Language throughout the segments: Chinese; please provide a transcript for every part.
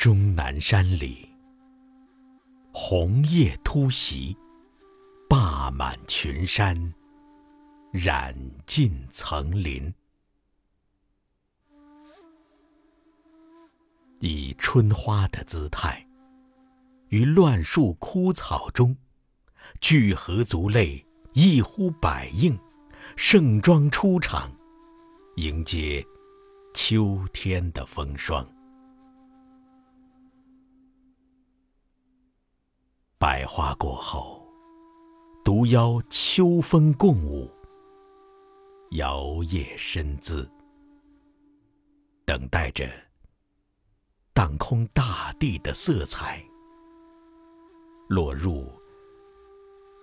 终南山里，红叶突袭，霸满群山，染尽层林。以春花的姿态，于乱树枯草中，聚合族类，一呼百应，盛装出场，迎接秋天的风霜。百花过后，独邀秋风共舞，摇曳身姿，等待着。荡空大地的色彩，落入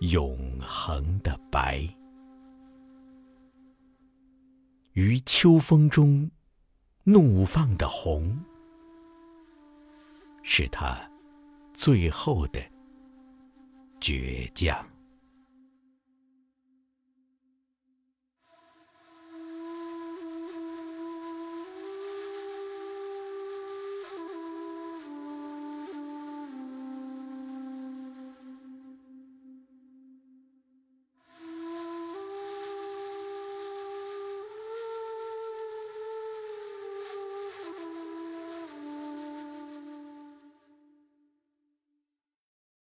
永恒的白。于秋风中怒放的红，是他最后的倔强。